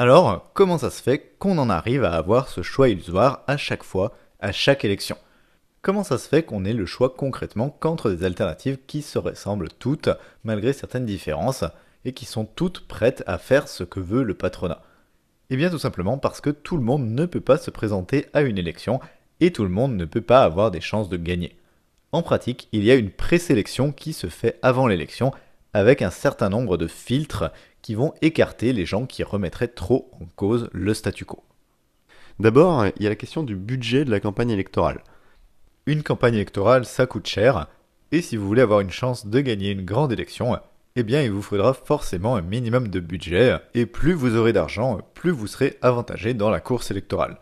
Alors, comment ça se fait qu'on en arrive à avoir ce choix illusoire à chaque fois, à chaque élection? Comment ça se fait qu'on ait le choix concrètement qu'entre des alternatives qui se ressemblent toutes, malgré certaines différences, et qui sont toutes prêtes à faire ce que veut le patronat? Eh bien tout simplement parce que tout le monde ne peut pas se présenter à une élection, et tout le monde ne peut pas avoir des chances de gagner. En pratique, il y a une présélection qui se fait avant l'élection, avec un certain nombre de filtres qui vont écarter les gens qui remettraient trop en cause le statu quo. D'abord, il y a la question du budget de la campagne électorale. Une campagne électorale, ça coûte cher, et si vous voulez avoir une chance de gagner une grande élection, eh bien il vous faudra forcément un minimum de budget, et plus vous aurez d'argent, plus vous serez avantagé dans la course électorale.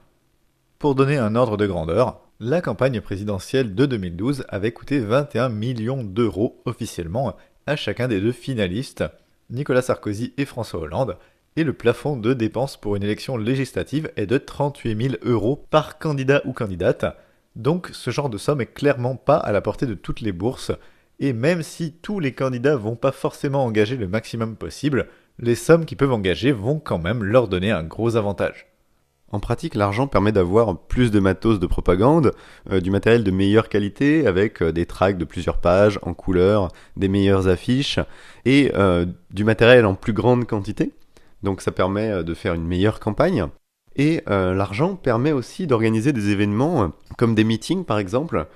Pour donner un ordre de grandeur, la campagne présidentielle de 2012 avait coûté 21 millions d'euros officiellement à chacun des deux finalistes, Nicolas Sarkozy et François Hollande, et le plafond de dépenses pour une élection législative est de 38 000 euros par candidat ou candidate, donc ce genre de somme est clairement pas à la portée de toutes les bourses, et même si tous les candidats vont pas forcément engager le maximum possible, les sommes qu'ils peuvent engager vont quand même leur donner un gros avantage. En pratique, l'argent permet d'avoir plus de matos de propagande, euh, du matériel de meilleure qualité avec euh, des tracts de plusieurs pages en couleur, des meilleures affiches et euh, du matériel en plus grande quantité. Donc ça permet de faire une meilleure campagne. Et l'argent permet aussi d'organiser des événements comme des meetings par exemple,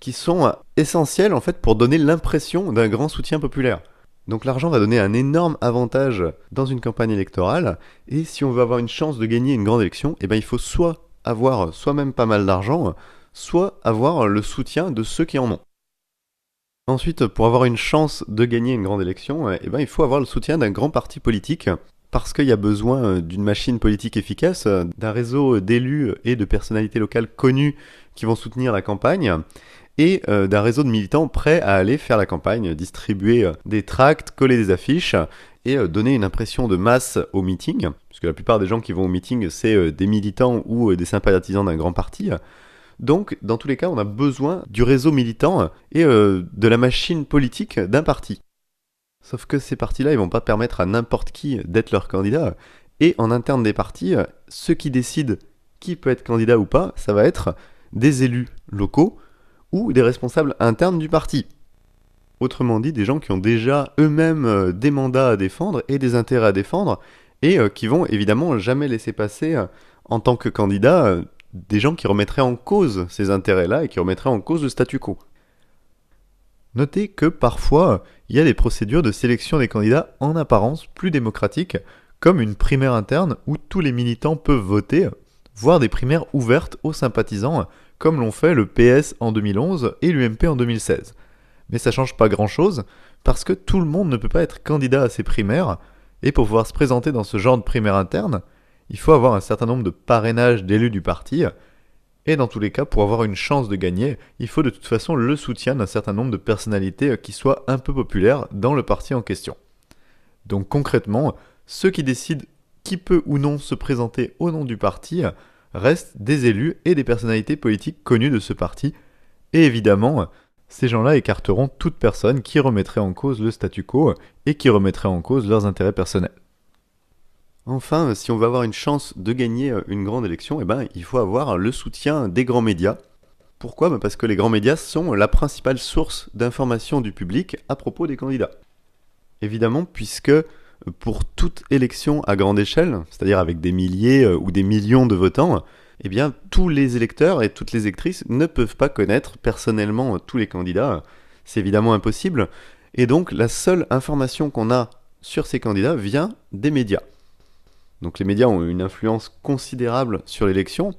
qui sont essentiels en fait pour donner l'impression d'un grand soutien populaire. Donc l'argent va donner un énorme avantage dans une campagne électorale, et si on veut avoir une chance de gagner une grande élection, eh ben, il faut soit avoir soi-même pas mal d'argent, soit avoir le soutien de ceux qui en ont. Ensuite, pour avoir une chance de gagner une grande élection, eh ben, il faut avoir le soutien d'un grand parti politique parce qu'il y a besoin d'une machine politique efficace, d'un réseau d'élus et de personnalités locales connues qui vont soutenir la campagne, et euh, d'un réseau de militants prêts à aller faire la campagne, distribuer des tracts, coller des affiches, et donner une impression de masse au meeting, puisque la plupart des gens qui vont au meeting, c'est des militants ou des sympathisants d'un grand parti. Donc, dans tous les cas, on a besoin du réseau militant et de la machine politique d'un parti. Sauf que ces partis-là, ils vont pas permettre à n'importe qui d'être leur candidat. Et en interne des partis, ceux qui décident qui peut être candidat ou pas, ça va être des élus locaux ou des responsables internes du parti. Autrement dit, des gens qui ont déjà eux-mêmes euh, des mandats à défendre et des intérêts à défendre, et euh, qui vont évidemment jamais laisser passer euh, en tant que candidat des gens qui remettraient en cause ces intérêts-là et qui remettraient en cause le statu quo. Notez que parfois, il y a des procédures de sélection des candidats en apparence plus démocratiques, comme une primaire interne où tous les militants peuvent voter, voire des primaires ouvertes aux sympathisants, comme l'ont fait le PS en 2011 et l'UMP en 2016. Mais ça change pas grand-chose, parce que tout le monde ne peut pas être candidat à ces primaires, et pour pouvoir se présenter dans ce genre de primaire interne, il faut avoir un certain nombre de parrainages d'élus du parti, et dans tous les cas, pour avoir une chance de gagner, il faut de toute façon le soutien d'un certain nombre de personnalités qui soient un peu populaires dans le parti en question. Donc concrètement, ceux qui décident qui peut ou non se présenter au nom du parti restent des élus et des personnalités politiques connues de ce parti. Et évidemment, ces gens-là écarteront toute personne qui remettrait en cause le statu quo et qui remettrait en cause leurs intérêts personnels. Enfin, si on veut avoir une chance de gagner euh, une grande élection, eh ben, il faut avoir le soutien des grands médias. Pourquoi? Ben, Parce que les grands médias sont la principale source d'information du public à propos des candidats. Évidemment, puisque pour toute élection à grande échelle, c'est-à-dire avec des milliers euh, ou des millions de votants, eh bien, tous les électeurs et toutes les électrices ne peuvent pas connaître personnellement tous les candidats. C'est évidemment impossible. Et donc, la seule information qu'on a sur ces candidats vient des médias. Donc les médias ont une influence considérable sur l'élection.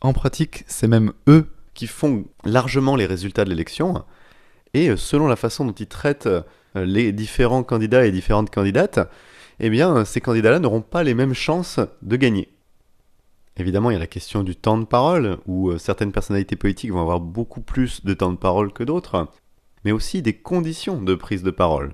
En pratique, c'est même eux qui font largement les résultats de l'élection. Et euh, selon la façon dont ils traitent euh, les différents candidats et différentes candidates, eh bien, ces candidats-là n'auront pas les mêmes chances de gagner. Évidemment, il y a la question du temps de parole, où euh, certaines personnalités politiques vont avoir beaucoup plus de temps de parole que d'autres, mais aussi des conditions de prise de parole.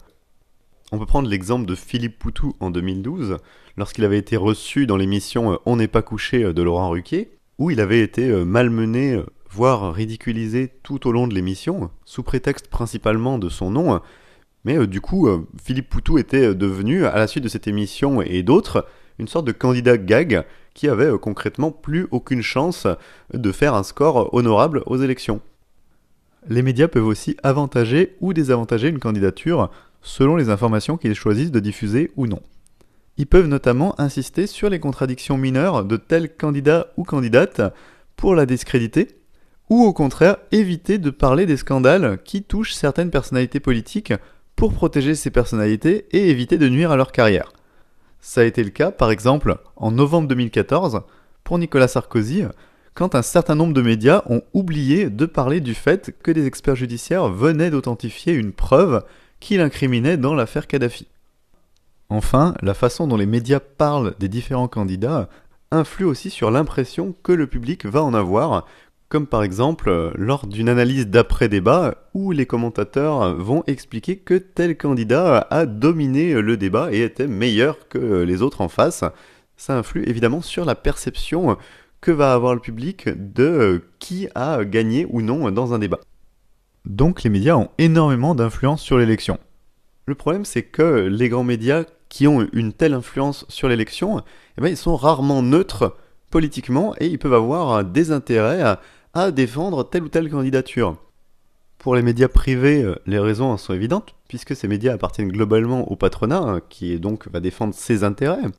On peut prendre l'exemple de Philippe Poutou en 2012, lorsqu'il avait été reçu dans l'émission euh, On n'est pas couché euh, de Laurent Ruquier, où il avait été euh, malmené, voire ridiculisé tout au long de l'émission, sous prétexte principalement de son nom. Mais du coup, Philippe Poutou était devenu, à la suite de cette émission et d'autres, une sorte de candidat gag qui avait euh, concrètement plus aucune chance de faire un score honorable aux élections. Les médias peuvent aussi avantager ou désavantager une candidature selon les informations qu'ils choisissent de diffuser ou non. Ils peuvent notamment insister sur les contradictions mineures de tel candidat ou candidate pour la discréditer, ou au contraire éviter de parler des scandales qui touchent certaines personnalités politiques pour protéger ces personnalités et éviter de nuire à leur carrière. Ça a été le cas, par exemple, en novembre 2014, pour Nicolas Sarkozy, quand un certain nombre de médias ont oublié de parler du fait que des experts judiciaires venaient d'authentifier une preuve qui l'incriminait dans l'affaire Kadhafi. Enfin, la façon dont les médias parlent des différents candidats influe aussi sur l'impression que le public va en avoir, comme par exemple lors d'une analyse d'après-débat où les commentateurs vont expliquer que tel candidat a dominé le débat et était meilleur que les autres en face. Ça influe évidemment sur la perception que va avoir le public de qui a gagné ou non dans un débat. Donc les médias ont énormément d'influence sur l'élection. Le problème c'est que les grands médias qui ont une telle influence sur l'élection, eh ben, ils sont rarement neutres politiquement et ils peuvent avoir des intérêts à, défendre telle ou telle candidature. Pour les médias privés, euh, les raisons sont évidentes, puisque ces médias appartiennent globalement au patronat, hein, qui donc va défendre ses intérêts.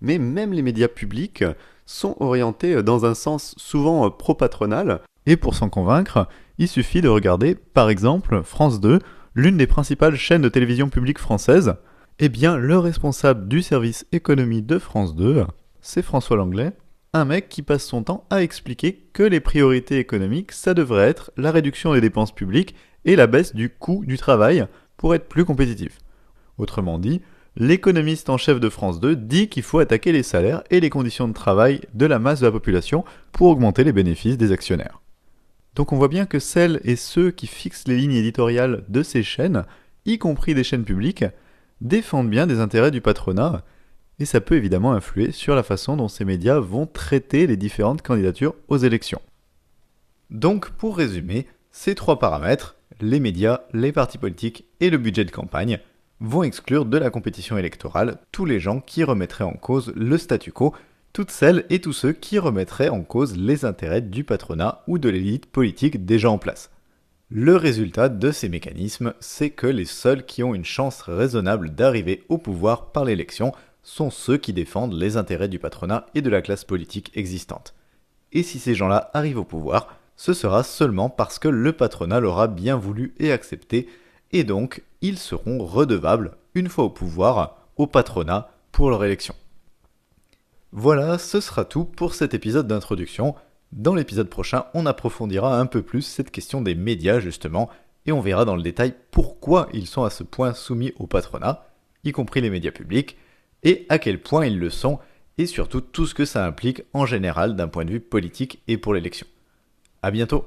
Mais même les médias publics sont orientés dans un sens souvent pro-patronal, et pour s'en convaincre, il suffit de regarder par exemple France 2, l'une des principales chaînes de télévision publique française, eh bien, le responsable du service économie de France 2, c'est François Langlais, un mec qui passe son temps à expliquer que les priorités économiques, ça devrait être la réduction des dépenses publiques et la baisse du coût du travail pour être plus compétitif. Autrement dit, l'économiste en chef de France 2 dit qu'il faut attaquer les salaires et les conditions de travail de la masse de la population pour augmenter les bénéfices des actionnaires. Donc on voit bien que celles et ceux qui fixent les lignes éditoriales de ces chaînes, y compris des chaînes publiques, défendent bien des intérêts du patronat, et ça peut évidemment influer sur la façon dont ces médias vont traiter les différentes candidatures aux élections. Donc pour résumer, ces trois paramètres, les médias, les partis politiques et le budget de campagne, vont exclure de la compétition électorale tous les gens qui remettraient en cause le statu quo, toutes celles et tous ceux qui remettraient en cause les intérêts du patronat ou de l'élite politique déjà en place. Le résultat de ces mécanismes, c'est que les seuls qui ont une chance raisonnable d'arriver au pouvoir par l'élection sont ceux qui défendent les intérêts du patronat et de la classe politique existante. Et si ces gens-là arrivent au pouvoir, ce sera seulement parce que le patronat l'aura bien voulu et accepté, et donc ils seront redevables, une fois au pouvoir, au patronat pour leur élection. Voilà, ce sera tout pour cet épisode d'introduction. Dans l'épisode prochain, on approfondira un peu plus cette question des médias justement, et on verra dans le détail pourquoi ils sont à ce point soumis au patronat, y compris les médias publics, et à quel point ils le sont, et surtout tout ce que ça implique en général d'un point de vue politique et pour l'élection. A bientôt